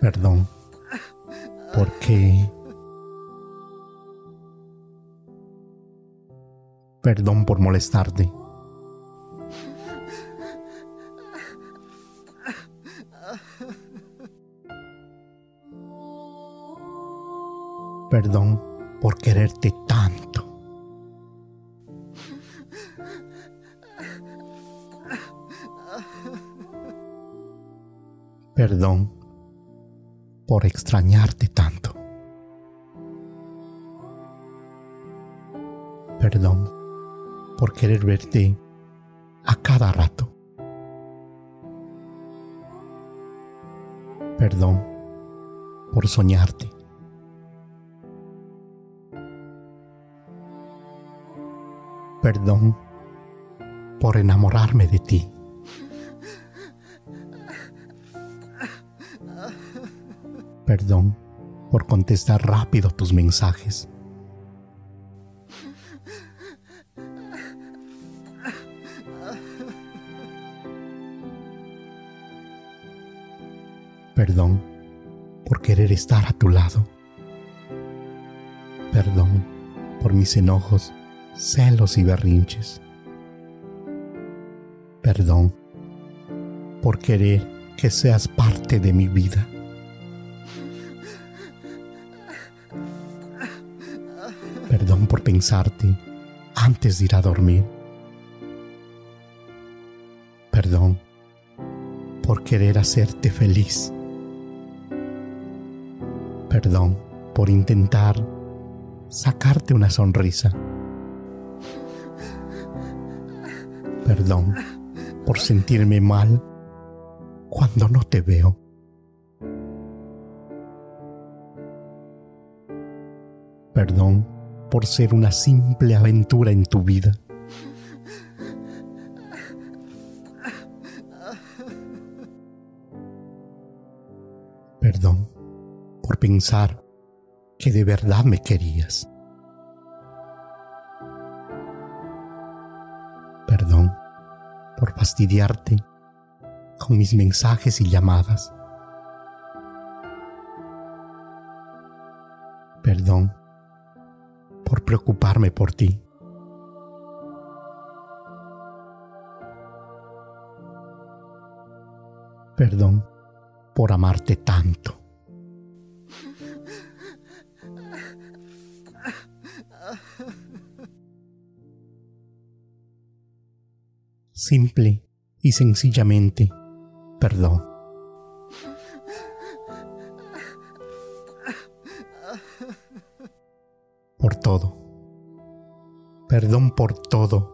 Perdón. Porque... Perdón por molestarte. Perdón por quererte tanto. Perdón por extrañarte tanto. Perdón por querer verte a cada rato. Perdón por soñarte. Perdón por enamorarme de ti. Perdón por contestar rápido tus mensajes. Perdón por querer estar a tu lado. Perdón por mis enojos, celos y berrinches. Perdón por querer que seas parte de mi vida. Perdón por pensarte antes de ir a dormir. Perdón por querer hacerte feliz. Perdón por intentar sacarte una sonrisa. Perdón por sentirme mal cuando no te veo. Perdón por ser una simple aventura en tu vida. Perdón por pensar que de verdad me querías. Perdón por fastidiarte con mis mensajes y llamadas. Perdón por preocuparme por ti. Perdón por amarte tanto. Simple y sencillamente, perdón. Todo. Perdón por todo.